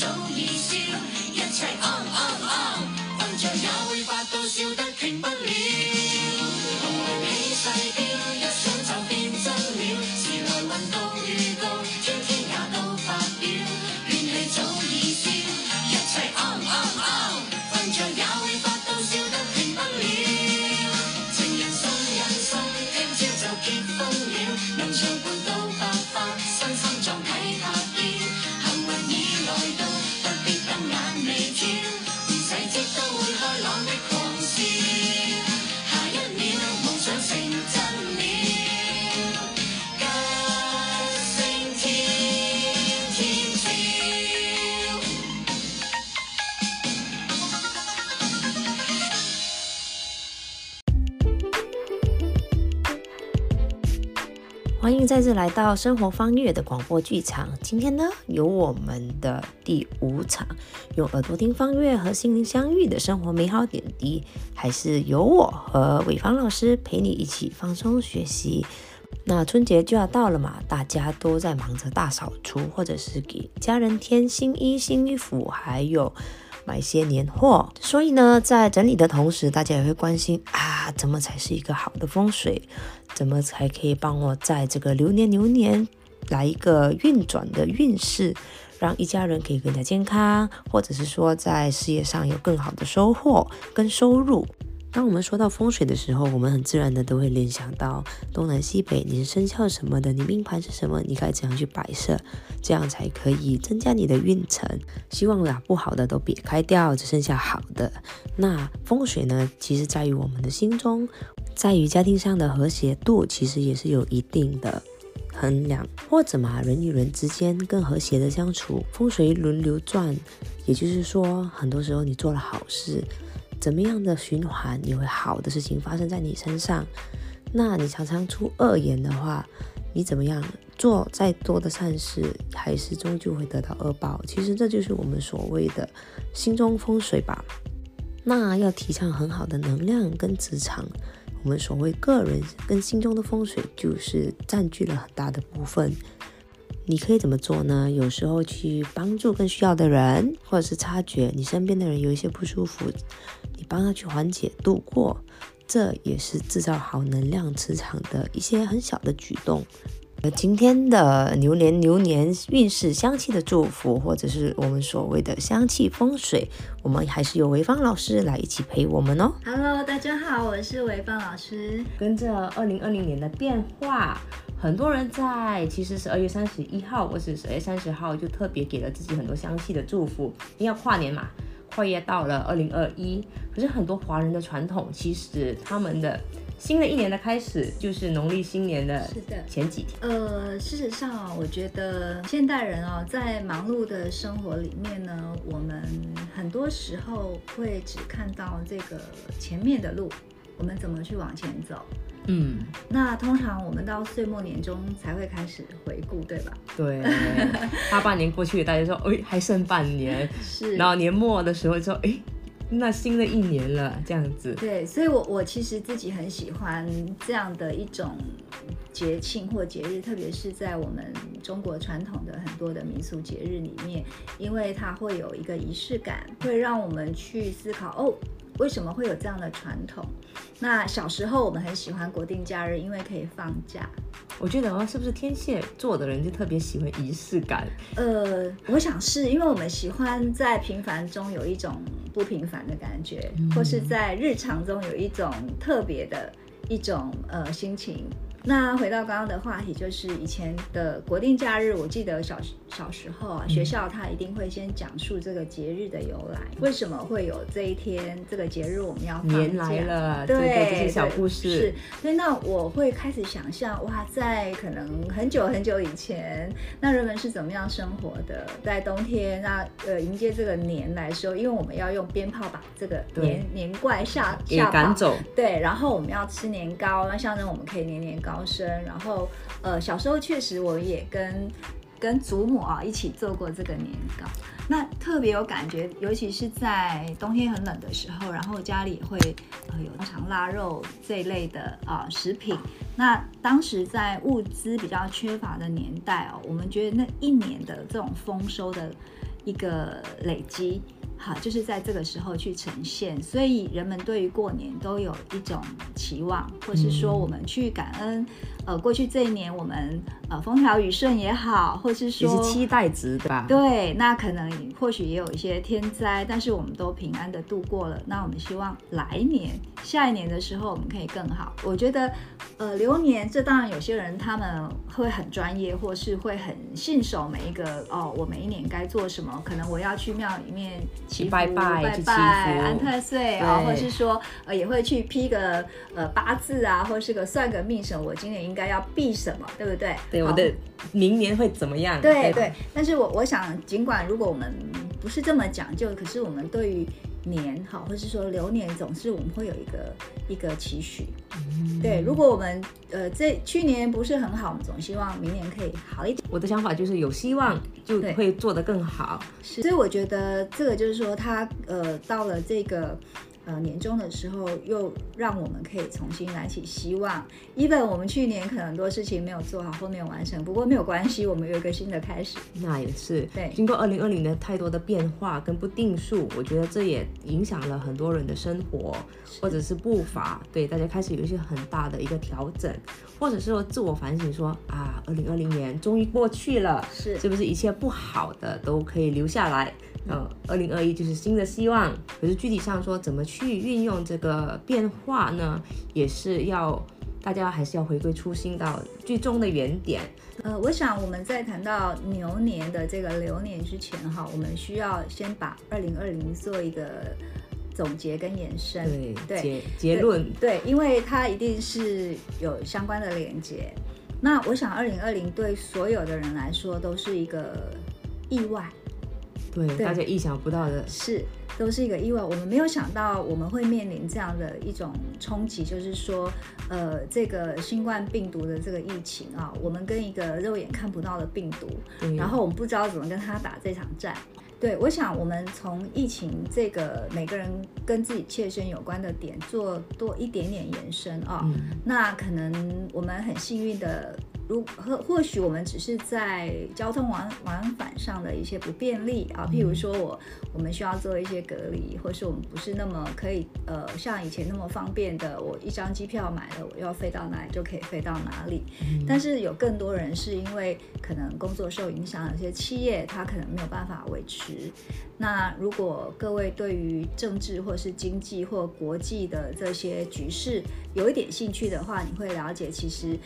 早已消，一切欢迎再次来到生活方月的广播剧场。今天呢，有我们的第五场，用耳朵听方月和心灵相遇的生活美好点滴，还是由我和伟芳老师陪你一起放松学习。那春节就要到了嘛，大家都在忙着大扫除，或者是给家人添新衣、新衣服，还有买一些年货。所以呢，在整理的同时，大家也会关心啊，怎么才是一个好的风水？怎么才可以帮我在这个流年流年来一个运转的运势，让一家人可以更加健康，或者是说在事业上有更好的收获跟收入。当我们说到风水的时候，我们很自然的都会联想到东南西北，你是生肖什么的，你命盘是什么，你该怎样去摆设，这样才可以增加你的运程。希望把，不好的都撇开掉，只剩下好的。那风水呢，其实在于我们的心中，在于家庭上的和谐度，其实也是有一定的衡量，或者嘛，人与人之间更和谐的相处，风水轮流转，也就是说，很多时候你做了好事，怎么样的循环，也会好的事情发生在你身上。那你常常出恶言的话，你怎么样做再多的善事，还是终究会得到恶报。其实这就是我们所谓的心中风水吧。那要提倡很好的能量跟磁场，我们所谓个人跟心中的风水，就是占据了很大的部分。你可以怎么做呢？有时候去帮助更需要的人，或者是察觉你身边的人有一些不舒服，帮他去缓解度过，这也是制造好能量磁场的一些很小的举动。呃，今天的牛年牛年运势香气的祝福，或者是我们所谓的香气风水，我们还是由潍坊老师来一起陪我们哦。Hello，大家好，我是潍坊老师。跟着二零二零年的变化，很多人在其实十二月三十一号或是十二月三十号就特别给了自己很多香气的祝福，因为要跨年嘛，跨越到了二零二一。可是很多华人的传统，其实他们的新的一年的开始就是农历新年的前几天。呃，事实上啊，我觉得现代人啊，在忙碌的生活里面呢，我们很多时候会只看到这个前面的路，我们怎么去往前走。嗯，那通常我们到岁末年终才会开始回顾，对吧？对，大半年过去了，大家说，哎，还剩半年，是然后年末的时候说，哎，那新的一年了，这样子。对，所以我我其实自己很喜欢这样的一种节庆或节日，特别是在我们中国传统的很多的民俗节日里面，因为它会有一个仪式感，会让我们去思考哦。为什么会有这样的传统？那小时候我们很喜欢国定假日，因为可以放假。我觉得哦，是不是天蝎座的人就特别喜欢仪式感？呃，我想是因为我们喜欢在平凡中有一种不平凡的感觉，或是在日常中有一种特别的一种呃心情。那回到刚刚的话题，就是以前的国定假日，我记得小小时候啊，学校它一定会先讲述这个节日的由来，为什么会有这一天这个节日我们要放假年来了，对这些小故事是，，所以那我会开始想象，哇，在可能很久很久以前，那人们是怎么样生活的？在冬天，那呃迎接这个年来说，因为我们要用鞭炮把这个年年怪吓给吓跑。赶走。对，然后我们要吃年糕，那象征我们可以年年高升。然后，呃，小时候确实我也跟跟祖母啊一起做过这个年糕，那特别有感觉，尤其是在冬天很冷的时候，然后家里会呃有长腊肉这一类的啊、食品。那当时在物资比较缺乏的年代哦，我们觉得那一年的这种丰收的。一个累积。好，就是在这个时候去呈现，所以人们对于过年都有一种期望，或是说我们去感恩，呃，过去这一年我们呃风调雨顺也好，或是说是期待值对吧？对，那可能或许也有一些天灾，但是我们都平安的度过了。那我们希望来年、下一年的时候，我们可以更好。我觉得，呃，流年这当然有些人他们会很专业，或是会很信守每一个哦，我每一年该做什么。可能我要去庙里面拜拜拜拜、太岁啊、对或是说呃也会去批个呃八字啊，或是个算个命什么，我今年应该要避什么，对不对？对，我的明年会怎么样？吧对对，但是我我想，尽管如果我们不是这么讲究，可是我们对于年哈，或是说流年，总是我们会有一个一个期许。嗯对，如果我们呃这去年不是很好，我们总希望明年可以好一点。我的想法就是有希望就会做得更好。是，所以我觉得这个就是说，他呃到了这个呃年终的时候，又让我们可以重新燃起希望。even 我们去年可能很多事情没有做好后面完成，不过没有关系，我们有一个新的开始。那也是，对经过二零二零的太多的变化跟不定数，我觉得这也影响了很多人的生活或者是步伐，对大家开始有一些很大的一个调整，或者是说自我反省说啊，二零二零年终于过去了，是是不是一切不好的都可以留下来？呃，二零二一就是新的希望，可是具体上说怎么去运用这个变化呢，也是要大家还是要回归初心到最终的原点。呃，我想我们在谈到牛年的这个流年之前哈，我们需要先把二零二零做一个总结跟延伸。对，对结结论，对，因为它一定是有相关的连接。那我想，二零二零对所有的人来说都是一个意外，对，对大家意想不到的，是都是一个意外。我们没有想到我们会面临这样的一种冲击，就是说，呃，这个新冠病毒的这个疫情啊，我们跟一个肉眼看不到的病毒，然后我们不知道怎么跟他打这场战。对，我想我们从疫情这个每个人跟自己切身有关的点做多一点点延伸啊、嗯，那可能我们很幸运的，如或或许我们只是在交通往往返上的一些不便利啊，譬如说我我们需要做一些隔离，或是我们不是那么可以呃像以前那么方便的，我一张机票买了，我要飞到哪里就可以飞到哪里。但是有更多人是因为可能工作受影响，有些企业它可能没有办法维持。那如果各位对于政治或是经济或国际的这些局势有一点兴趣的话，你会了解其实。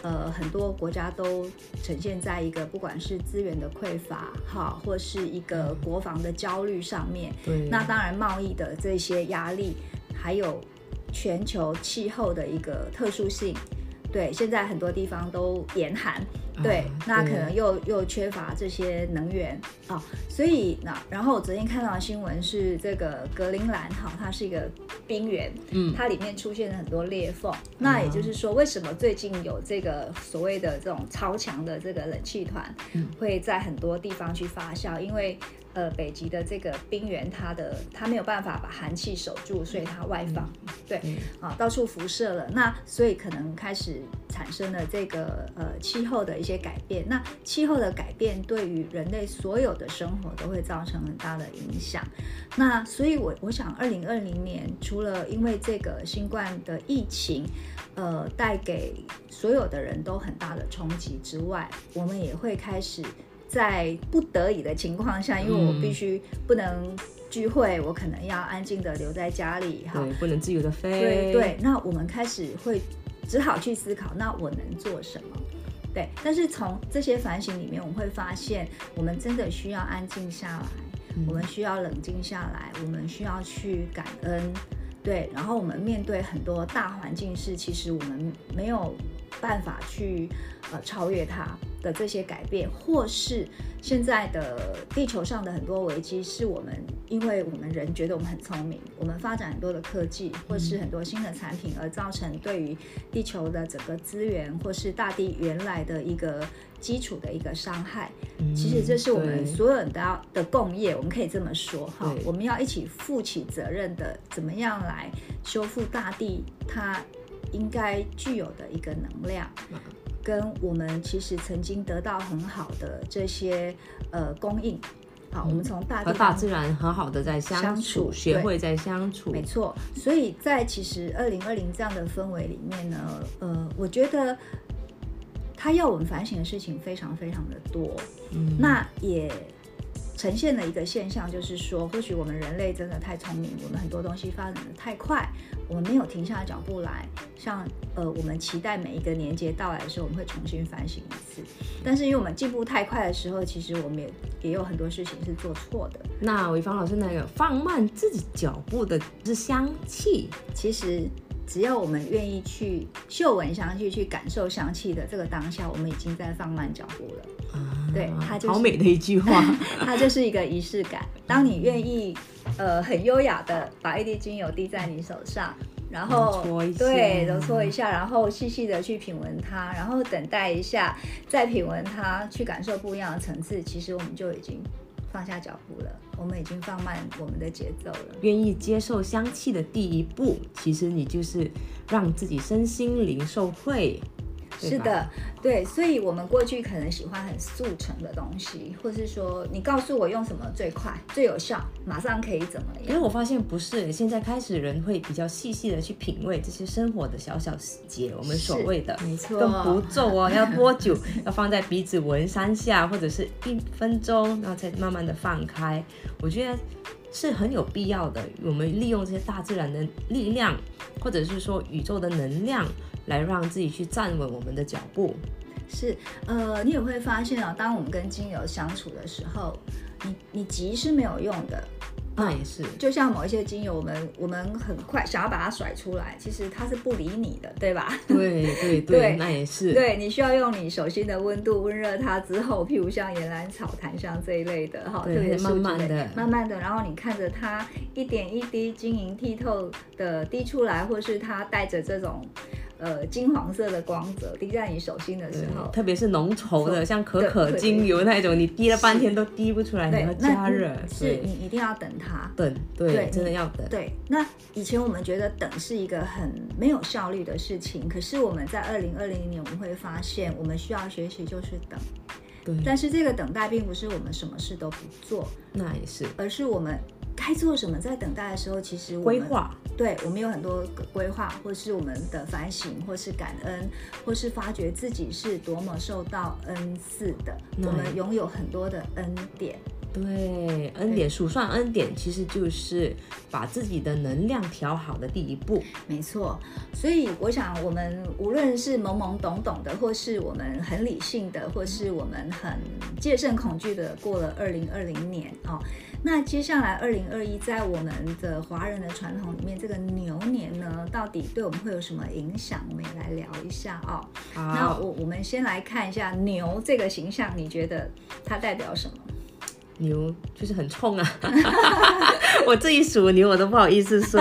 呃，很多国家都呈现在一个不管是资源的匮乏，哈，或是一个国防的焦虑上面。对，那当然，贸易的这些压力，还有全球气候的一个特殊性，对，现在很多地方都严寒，对，啊那可能又又缺乏这些能源啊、所以那然后我昨天看到的新闻是这个格陵兰哈，它是一个冰原，嗯，它里面出现了很多裂缝。那也就是说，为什么最近有这个所谓的这种超强的这个冷气团嗯会在很多地方去发酵？因为呃，北极的这个冰原，它的它没有办法把寒气守住，所以它外放，对对啊，到处辐射了。那所以可能开始产生了这个呃气候的一些改变。那气候的改变对于人类所有的生活都会造成很大的影响。那所以我，我想，二零二零年除了因为这个新冠的疫情，呃，带给所有的人都很大的冲击之外，我们也会开始在不得已的情况下，因为我嗯必须不能聚会，我可能要安静的留在家里哈。对，不能自由的飞，对对，那我们开始会只好去思考，那我能做什么？对，但是从这些反省里面，我们会发现，我们真的需要安静下来，嗯我们需要冷静下来，我们需要去感恩，对，然后我们面对很多大环境是，其实我们没有办法去呃超越它的这些改变，或是现在的地球上的很多危机，是我们因为我们人觉得我们很聪明，我们发展很多的科技，或是很多新的产品，而造成对于地球的整个资源或是大地原来的一个基础的一个伤害。嗯。其实这是我们所有人都要的共业，我们可以这么说哈，我们要一起负起责任的，怎么样来修复大地它应该具有的一个能量，跟我们其实曾经得到很好的这些呃供应。好，我们从大和大自然很好的在相相处，处对学会在相处，没错，所以在其实二零二零这样的氛围里面呢，呃，我觉得他要我们反省的事情非常非常的多，嗯，那也呈现的一个现象，就是说，或许我们人类真的太聪明，我们很多东西发展的太快，我们没有停下脚步来，像呃，我们期待每一个年节到来的时候，我们会重新反省一次。但是因为我们进步太快的时候，其实我们也也有很多事情是做错的。那潍坊老师那个放慢自己脚步的是香气，其实只要我们愿意去嗅闻香气，去感受香气的这个当下，我们已经在放慢脚步了。对它就是好美的一句话，它就是一个仪式感。当你愿意，呃，很优雅的把一滴精油滴在你手上，然后揉搓一下对揉搓一下，然后细细的去品闻它，然后等待一下，再品闻它，去感受不一样的层次。其实我们就已经放下脚步了，我们已经放慢我们的节奏了。愿意接受香气的第一步，其实你就是让自己身心灵受惠。是的，对，所以我们过去可能喜欢很速成的东西，或是说你告诉我用什么最快、最有效，马上可以怎么样？因为？我发现不是，现在开始人会比较细细的去品味这些生活的小小细节，我们所谓的没错跟步骤哦，要多久，要放在鼻子闻三下，或者是一分钟，然后再慢慢的放开。我觉得是很有必要的。我们利用这些大自然的力量，或者是说宇宙的能量，来让自己去站稳我们的脚步。是，呃，你也会发现哦，当我们跟精油相处的时候，你你急是没有用的。那也是，就像某一些精油，我们我们很快想要把它甩出来，其实它是不理你的，对吧？对 对对，对那也是。对你需要用你手心的温度温热它之后，譬如像岩兰草、檀香这一类的哈，特别是慢慢的慢慢的，然后你看着它一点一滴晶莹剔透的滴出来，或是它带着这种呃金黄色的光泽滴在你手心的时候，特别是浓稠的，像可可精油那种，你滴了半天都滴不出来，你要，加热，是你一定要等它。等，对，对真的要等。对，那以前我们觉得等是一个很没有效率的事情，可是我们在二零二零年我们会发现，我们需要学习就是等。对，但是这个等待并不是我们什么事都不做，那也是而是我们该做什么，在等待的时候，其实规划。对我们有很多规划，或是我们的反省，或是感恩，或是发觉自己是多么受到恩赐的，我们拥有很多的恩典。对，恩典数算恩典，其实就是把自己的能量调好的第一步。没错，所以我想，我们无论是懵懵懂懂的，或是我们很理性的，或是我们很戒慎恐惧的，过了二零二零年哦，那接下来二零二一，在我们的华人的传统里面，这个牛年呢，到底对我们会有什么影响？我们也来聊一下哦。那，我我们先来看一下牛这个形象，你觉得它代表什么？牛就是很冲啊！我自己属牛，我都不好意思说，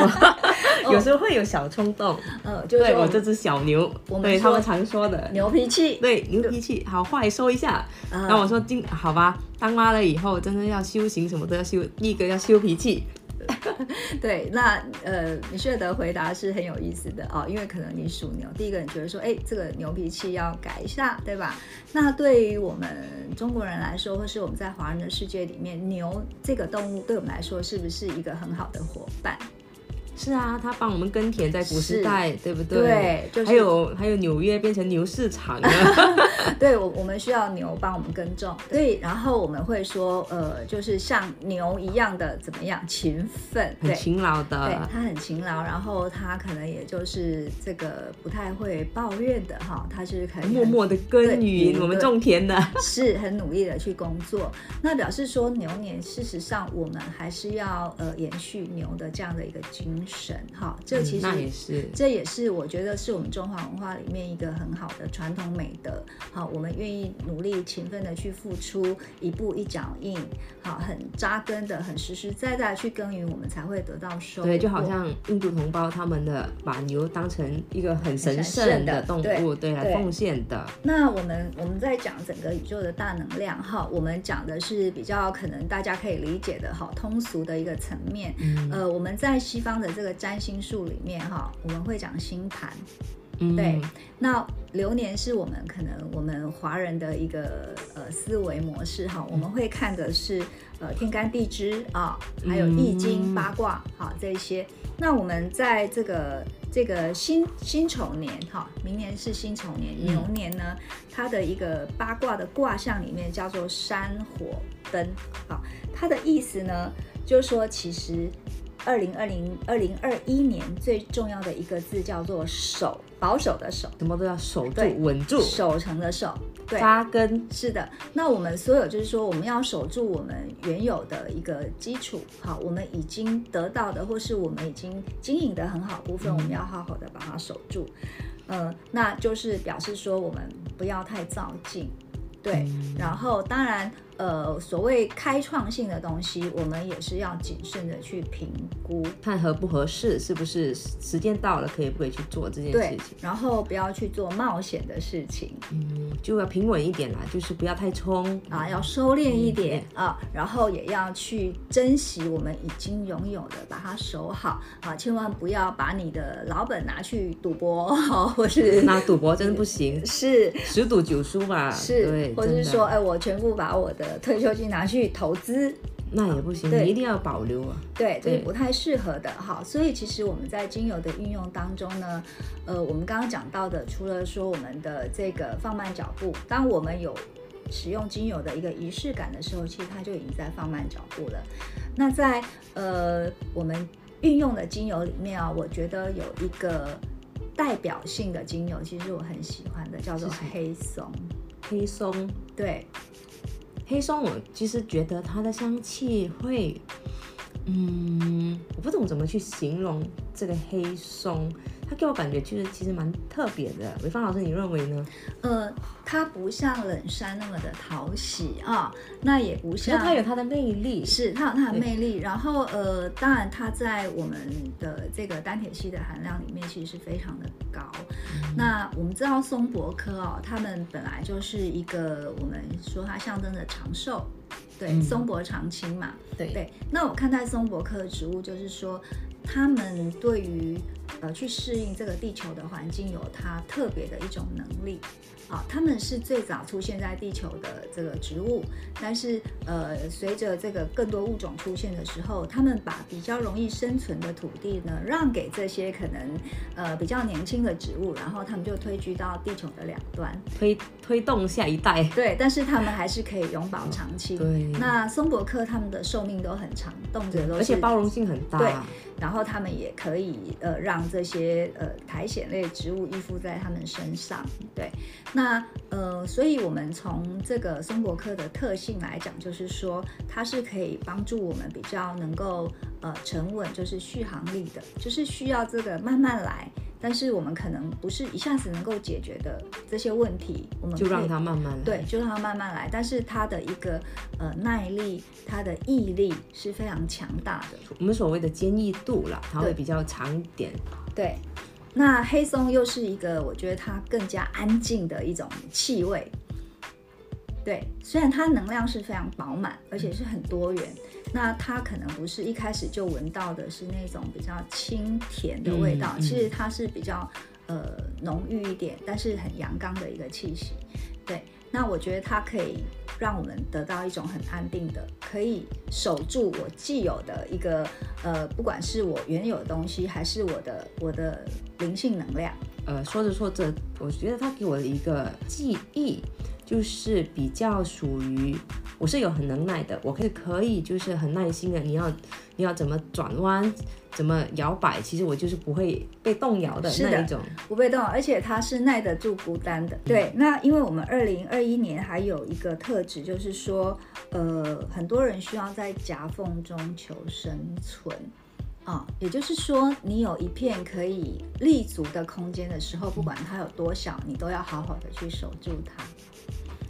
有时候会有小冲动。呃，就是对我这只小牛，我们说对他们常说的。牛脾气，对牛脾气好坏说一下，啊然后我说今好吧，当妈了以后真的要修行，什么都要修。第一个要修脾气，对，那呃，米歇尔的回答是很有意思的哦，因为可能你属牛，第一个你觉得说，哎，这个牛脾气要改一下，对吧？那对于我们中国人来说，或是我们在华人的世界里面，牛这个动物对我们来说，是不是一个很好的伙伴？是啊，他帮我们耕田，在古时代，对不对？对就是。还有还有纽约变成牛市场了，对我，我们需要牛帮我们耕种，对，然后我们会说，呃，就是像牛一样的怎么样勤奋，对，很勤劳的。对。他很勤劳，然后他可能也就是这个不太会抱怨的哈，他是可以默默的耕耘，我们种田的，是很努力的去工作。那表示说牛年，事实上我们还是要呃延续牛的这样的一个精神哈。这其实、嗯那也是这也是我觉得是我们中华文化里面一个很好的传统美德。好，我们愿意努力勤奋的去付出，一步一脚印，好，很扎根的，很实实在在地去耕耘，我们才会得到收获。对，就好像印度同胞他们的把牛当成一个很神神圣圣的的动物，对，来奉献的。那我们我们在讲整个宇宙的大能量哈，我们讲的是比较可能大家可以理解的哈，通俗的一个层面。嗯呃，我们在西方的这个占星术里面哈，我们会讲星盘。嗯对，那流年是我们可能我们华人的一个呃思维模式哈，我们会看的是呃天干地支啊，还有易经、嗯八卦好这一些。那我们在这个这个辛辛丑年哈，明年是辛丑年，嗯牛年呢，它的一个八卦的卦象里面叫做山火灯，好，它的意思呢，就是说其实。二零二零二零二一年最重要的一个字叫做守，保守的守，什么都要守住对，稳住，守成的守，对，扎根。是的，那我们所有就是说，我们要守住我们原有的一个基础，好，我们已经得到的，或是我们已经经营的很好部分，我们要好好的把它守住。呃，那就是表示说，我们不要太造进，对。然后，当然，呃，所谓开创性的东西，我们也是要谨慎的去评估，看合不合适，是不是时间到了可以不可以去做这件事情？。然后不要去做冒险的事情。嗯，就要平稳一点啦，就是不要太冲啊，要收敛一点啊，然后也要去珍惜我们已经拥有的，把它守好啊，千万不要把你的老本拿去赌博，好，或是那赌博真的不行，是十赌九输吧？是对，，或者是说，哎，我全部把我的退休金拿去投资，那也不行，对你一定要保留啊。对，这是不太适合的哈。所以其实我们在精油的运用当中呢，呃，我们刚刚讲到的，除了说我们的这个放慢脚步，当我们有使用精油的一个仪式感的时候，其实它就已经在放慢脚步了。那在呃我们运用的精油里面啊，我觉得有一个代表性的精油，其实我很喜欢的，叫做黑松。黑松，对，黑松，我其实觉得它的香气会，嗯，我不懂怎么去形容这个黑松，它给我感觉就是其实蛮特别的。伟芳老师，你认为呢？呃，它不像冷杉那么的讨喜啊，那也不像它有它的魅力，是它有它的魅力，然后呃，当然它在我们的这个单铁烯的含量里面其实是非常的高。嗯那我们知道松柏科哦，它们本来就是一个我们说它象征着长寿，对，嗯松柏长青嘛，对对。那我看待松柏科的植物，就是说它们对于呃去适应这个地球的环境有它特别的一种能力。啊，它们是最早出现在地球的这个植物，但是呃，随着这个更多物种出现的时候，它们把比较容易生存的土地呢，让给这些可能呃比较年轻的植物，然后它们就退居到地球的两端。推推动下一代。对，但是它们还是可以永葆长青。对那松柏科它们的寿命都很长，动辄都是而且包容性很大。对然后它们也可以呃让这些呃苔藓类植物依附在它们身上。对，那呃，所以我们从这个松柏科的特性来讲，就是说它是可以帮助我们比较能够呃沉稳，就是续航力的，就是需要这个慢慢来。但是我们可能不是一下子能够解决的这些问题，我们就让它慢慢来。对，就让它慢慢来。但是它的一个呃耐力，它的毅力是非常强大的。我们所谓的坚毅度啦，它会比较长一点。对，那黑松又是一个我觉得它更加安静的一种气味。对，虽然它能量是非常饱满，而且是很多元，那它可能不是一开始就闻到的是那种比较清甜的味道，嗯嗯其实它是比较呃浓郁一点，但是很阳刚的一个气息。对，那我觉得它可以让我们得到一种很安定的，可以守住我既有的一个呃，不管是我原有的东西，还是我的我的灵性能量。呃，说着说着，我觉得它给我的一个记忆，就是比较属于我是有很能耐的，我是可以就是很耐心的，你要你要怎么转弯，怎么摇摆，其实我就是不会被动摇的那一种。不被动，而且它是耐得住孤单的。对，那因为我们二零二一年还有一个特质，就是说，呃，很多人需要在夹缝中求生存。啊、也就是说，你有一片可以立足的空间的时候，不管它有多小，你都要好好的去守住它。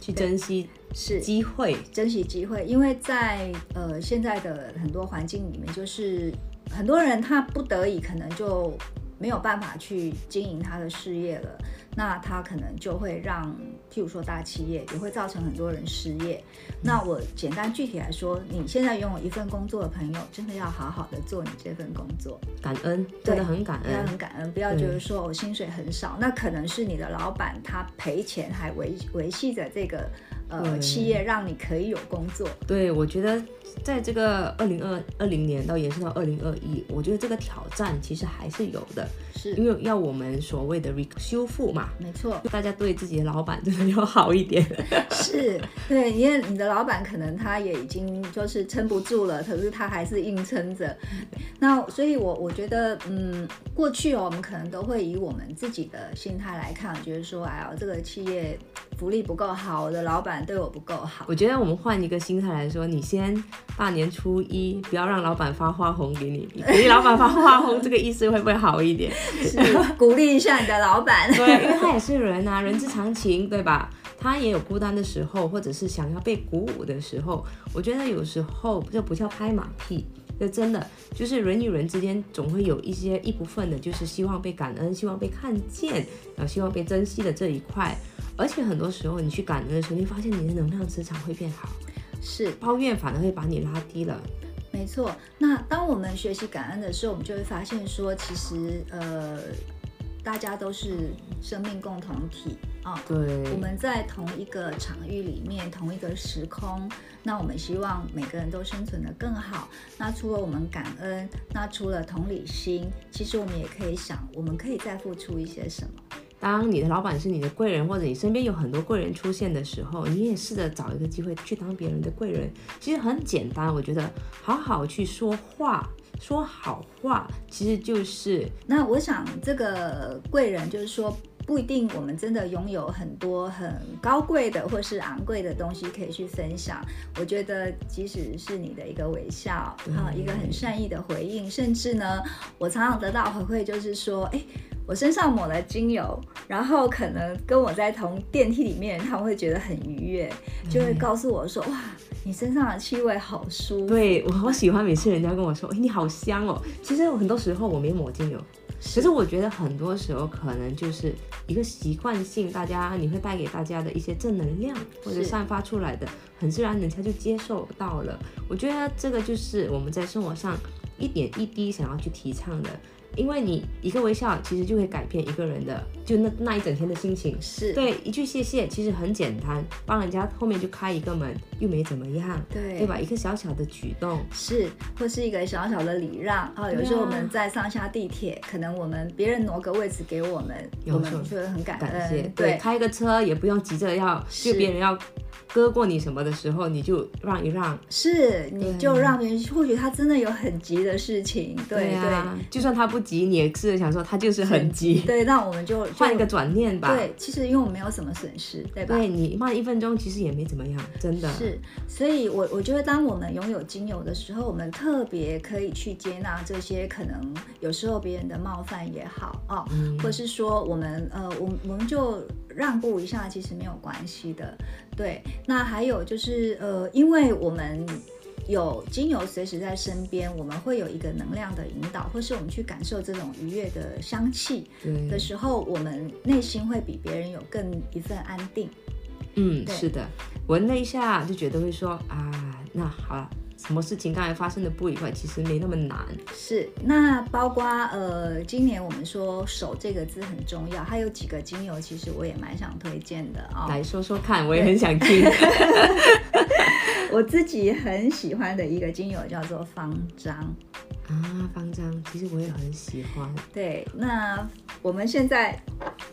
去珍惜是机会，珍惜机会，因为在呃现在的很多环境里面，就是很多人他不得已可能就没有办法去经营他的事业了。那它可能就会让，譬如说大企业也会造成很多人失业。那我简单具体来说，你现在拥有一份工作的朋友，真的要好好的做你这份工作，感恩，真的很感要恩，很感恩，不要觉得说我薪水很少，那可能是你的老板他赔钱还维维系着这个呃企业，让你可以有工作。对，我觉得在这个二零二二零年到延伸到二零二一，我觉得这个挑战其实还是有的，是，因为要我们所谓的 re 修复嘛，没错。大家对自己的老板真的要好一点。是对，因为你的老板可能他也已经就是撑不住了，可是他还是硬撑着。那所以我，我觉得，嗯，过去哦，我们可能都会以我们自己的心态来看，觉得说，哎呀，这个企业福利不够好，我的老板对我不够好。我觉得我们换一个心态来说，你先大年初一不要让老板发花红给你，你给老板发花红，这个意思会不会好一点？是鼓励一下你的老板。对，因为他也是人啊，人之常情，对吧？他也有孤单的时候，或者是想要被鼓舞的时候。我觉得有时候这不叫拍马屁，这真的就是人与人之间总会有一些一部分的，就是希望被感恩、希望被看见，然后希望被珍惜的这一块。而且很多时候你去感恩的时候，你会发现你的能量磁场会变好，是抱怨反而会把你拉低了。没错。那当我们学习感恩的时候，我们就会发现说，其实呃，大家都是生命共同体啊。对，我们在同一个场域里面，同一个时空，那我们希望每个人都生存的更好。那除了我们感恩，那除了同理心，其实我们也可以想，我们可以再付出一些什么。当你的老板是你的贵人，或者你身边有很多贵人出现的时候，你也试着找一个机会去当别人的贵人。其实很简单，我觉得好好去说话，说好话，其实就是那我想，这个贵人就是说，不一定我们真的拥有很多很高贵的或是昂贵的东西可以去分享。我觉得，即使是你的一个微笑啊，一个很善意的回应，甚至呢，我常常得到回馈就是说，哎。我身上抹了精油，然后可能跟我在同电梯里面，他们会觉得很愉悦，就会告诉我说：“哇，你身上的气味好舒服。”对我好喜欢每次人家跟我说，哎，你好香哦。其实很多时候我没抹精油，可是我觉得很多时候可能就是一个习惯性，大家你会带给大家的一些正能量，或者散发出来的，很自然人家就接受到了。我觉得这个就是我们在生活上一点一滴想要去提倡的。因为你一个微笑，其实就会改变一个人的，就那那一整天的心情。是对，一句谢谢其实很简单，帮人家后面就开一个门，又没怎么样，对对吧？一个小小的举动，是，或是一个小小的礼让啊。有时候我们在上下地铁，可能我们别人挪个位置给我们，我们就会很感感谢。恩。对，开个车也不用急着要，是就别人要割过你什么的时候，你就让一让。是，你就让别人，或许他真的有很急的事情，对啊，就算他不急，你也是想说他就是很急，对，那我们就 就换一个转念吧。对，其实因为我们没有什么损失，对吧？对你慢一分钟，其实也没怎么样，真的。是，所以我我觉得，当我们拥有精油的时候，我们特别可以去接纳这些可能有时候别人的冒犯也好哦，嗯或是说我们呃，我我们就让步一下，其实没有关系的。对，那还有就是呃，因为我们。有精油随时在身边，我们会有一个能量的引导，或是我们去感受这种愉悦的香气的时候，我们内心会比别人有更一份安定。嗯，是的，闻了一下就觉得会说啊，那好了，什么事情刚才发生的不愉快，其实没那么难。是，那包括呃，今年我们说“手”这个字很重要，还有几个精油，其实我也蛮想推荐的啊、来说说看，我也很想听。我自己很喜欢的一个精油叫做方章。啊，方樟，其实我也很喜欢。对，那我们现在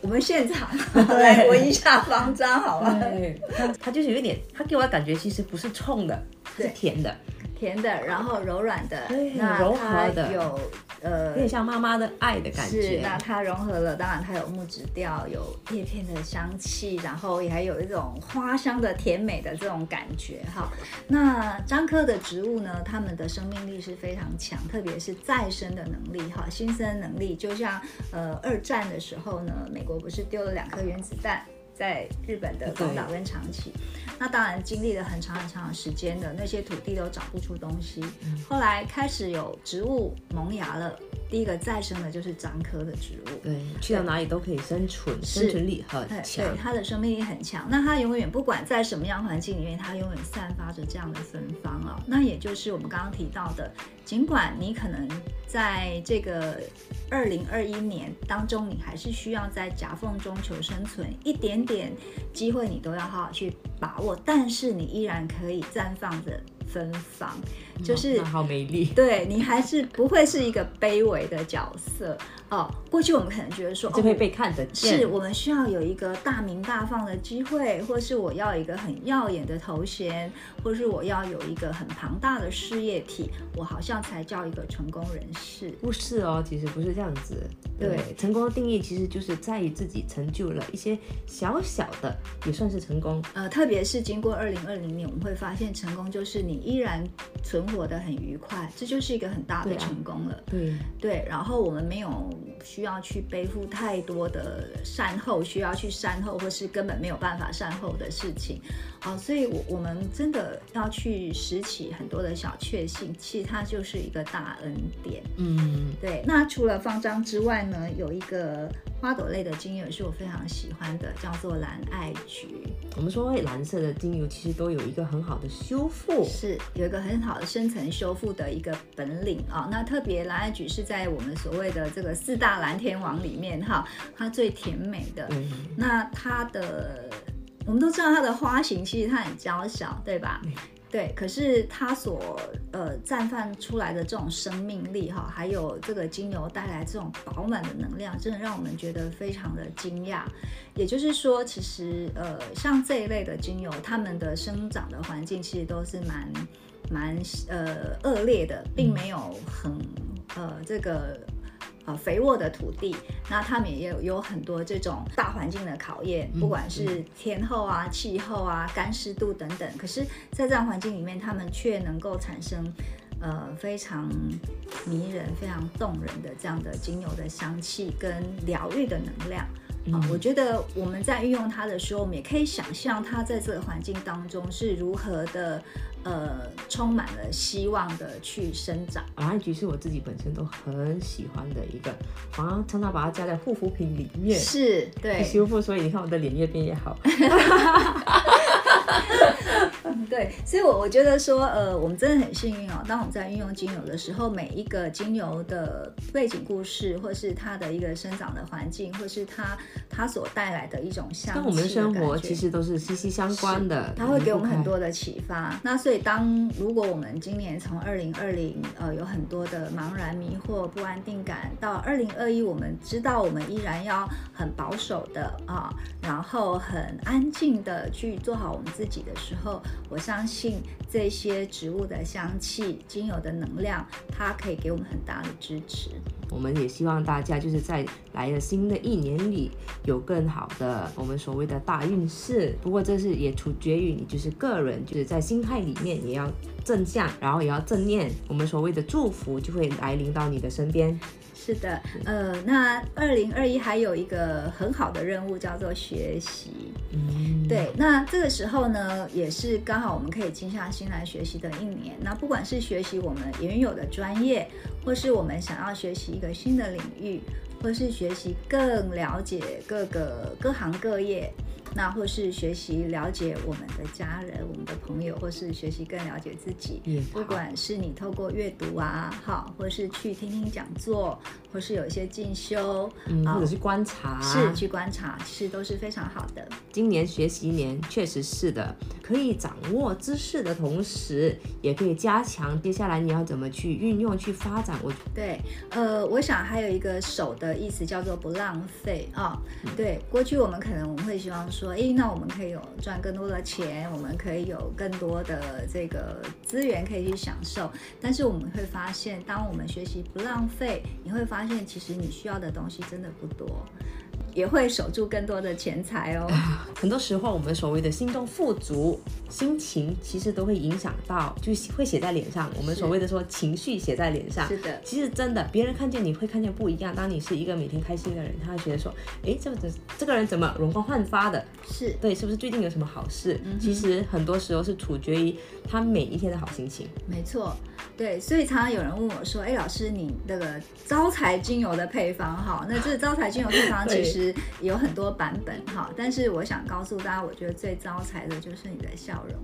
我们现场 来闻一下方章好吗？对，它它就是有一点，它给我的感觉其实不是冲的，它是甜的，甜的，然后柔软的，那柔它和的有呃有点像妈妈的爱的感是，觉。那它融合了，当然它有木质调，有叶片的香气，然后也还有一种花香的甜美的这种感觉哈。那樟科的植物呢，它们的生命力是非常强，特别是再生的能力哈，新生能力。就像呃二战的时候呢，美国不是丢了两颗原子弹。在日本的广岛跟长崎，那当然经历了很长很长的时间的，那些土地都长不出东西。后来开始有植物萌芽了，第一个再生的就是樟科的植物。对，去到哪里都可以生存，生存力很对强对，。它的生命力很强。那它永远不管在什么样环境里面，它永远散发着这样的芬芳啊、那也就是我们刚刚提到的，尽管你可能在这个二零二一年当中，你还是需要在夹缝中求生存，一点点机会你都要好好去把握，但是你依然可以绽放着芬芳，就是那好美丽，对你还是不会是一个卑微的角色哦。过去我们可能觉得说，哦就会被看得见。是我们需要有一个大名大放的机会，或是我要一个很耀眼的头衔，或是我要有一个很庞大的事业体，我好像才叫一个成功人士。不是哦，其实不是这样子。对成功的定义其实就是在于自己成就了一些小小的，也算是成功。呃，特别是经过二零二零年，我们会发现成功就是你依然存活得很愉快，这就是一个很大的成功了。对，对，然后我们没有需要去背负太多的善后，需要去善后，或是根本没有办法善后的事情，哦，所以我我们真的要去拾起很多的小确幸，其实它就是一个大恩典。嗯，对，那除了方章之外呢，有一个花朵类的精油是我非常喜欢的，叫做蓝爱菊。我们说蓝色的精油其实都有一个很好的修复。是有一个很好的深层修复的一个本领啊、那特别蓝艾菊是在我们所谓的这个四大蓝天王里面哈，它最甜美的。嗯，那它的我们都知道它的花型其实它很娇小，对吧？对对，可是它所呃绽放出来的这种生命力哈，还有这个精油带来这种饱满的能量，真的让我们觉得非常的惊讶。也就是说，其实呃像这一类的精油，它们的生长的环境其实都是蛮蛮呃恶劣的，并没有很呃这个。呃，肥沃的土地，那他们也有有很多这种大环境的考验，不管是天候啊、气候啊、干湿度等等。可是，在这样环境里面，他们却能够产生呃非常迷人、非常动人的这样的精油的香气跟疗愈的能量。啊、我觉得我们在运用它的时候，我们也可以想象它在这个环境当中是如何的，呃，充满了希望的去生长。蓝艾菊是我自己本身都很喜欢的一个，好像常常把它加在护肤品里面。是对，修复，所以你看我的脸越变越好。对，所以我我觉得说，呃，我们真的很幸运哦。当我们在运用精油的时候，每一个精油的背景故事，或是它的一个生长的环境，或是它它所带来的一种香气跟我们的生活其实都是息息相关的。它会给我们很多的启发。那所以当如果我们今年从二零二零呃有很多的茫然迷惑、不安定感，到二零二一我们知道我们依然要很保守的啊，然后很安静的去做好我们自己的时候，我相信这些植物的香气、精油的能量，它可以给我们很大的支持。我们也希望大家就是在来的新的一年里有更好的我们所谓的大运势。不过这是也取决于你就是个人，就是在心态里面也要正向，然后也要正念，我们所谓的祝福就会来临到你的身边。是的，呃，那二零二一还有一个很好的任务叫做学习。嗯，对，那这个时候呢，也是刚好我们可以静下心来学习的一年。那不管是学习我们原有的专业，或是我们想要学习一个新的领域，或是学习更了解各个各行各业，那或是学习了解我们的家人、我们的朋友，或是学习更了解自己。也不管是你透过阅读啊，好，或是去听听讲座，或是有一些进修，嗯，啊或者是观察，是去观察，其实都是非常好的。今年学习年确实是的，可以掌握知识的同时，也可以加强接下来你要怎么去运用、去发展。我对，呃，我想还有一个“守”的意思叫做不浪费啊、对，过去我们可能我们会希望说，说诶，那我们可以有赚更多的钱，我们可以有更多的这个资源可以去享受。但是我们会发现，当我们学习不浪费，你会发现其实你需要的东西真的不多。也会守住更多的钱财哦。很多时候，我们所谓的心中富足，心情其实都会影响到，就会写在脸上。我们所谓的说情绪写在脸上，是的其实真的，别人看见你会看见不一样。当你是一个每天开心的人，他会觉得说，哎，这个这个人怎么容光焕发的？是对，是不是最近有什么好事？其实很多时候是取决于他每一天的好心情。没错，对，所以常常有人问我说：“哎，老师，你那个招财精油的配方哈，那这招财精油配方 其实有很多版本哈，但是我想告诉大家，我觉得最招财的就是你的笑容、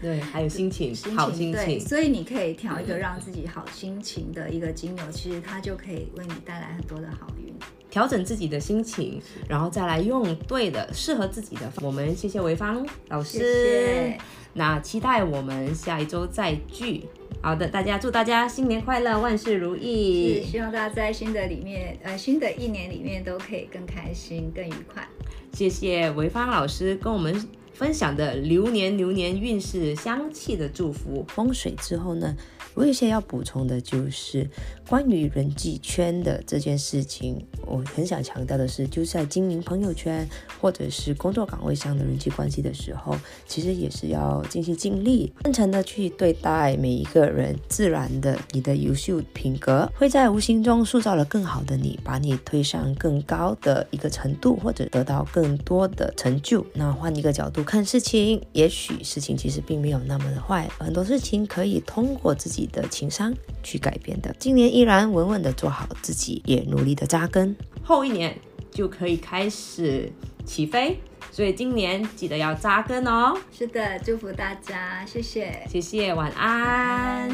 对，还有心情，心好心情。对，情。所以你可以调一个让自己好心情的一个精油，其实它就可以为你带来很多的好运。调整自己的心情，然后再来用对的、适合自己的。我们谢谢潍坊老师，谢谢那期待我们下一周再聚。好的，大家祝大家新年快乐，万事如是意。希望大家在新的里面，呃，新的一年里面都可以更开心、更愉快。谢谢潍坊老师跟我们分享的流年流年运势香气的祝福。风水之后呢，我有些要补充的，就是关于人际圈的这件事情，我很想强调的是，就在经营朋友圈或者是工作岗位上的人际关系的时候，其实也是要尽心尽力，真诚的去对待每一个人。自然的，你的优秀品格会在无形中塑造了更好的你，把你推上更高的一个程度，或者得到更多的成就。那换一个角度看事情，也许事情其实并没有那么的坏，很多事情可以通过自己的情商去改变的。今年依然稳稳的做好自己，也努力的扎根，后一年就可以开始起飞。所以今年记得要扎根哦。是的，祝福大家，谢谢。谢谢，晚安。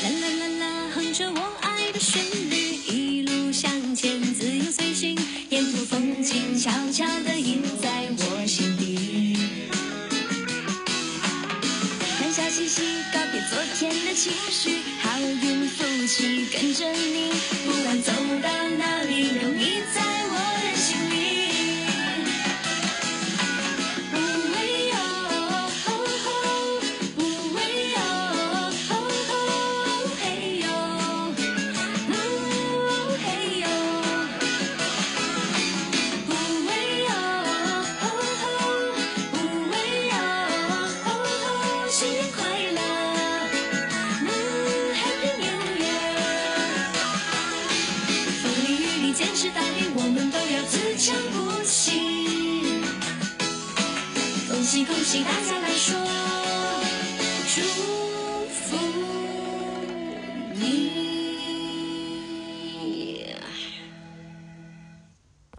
啦啦啦啦，哼着我爱的旋律，情绪，好运福气跟着你，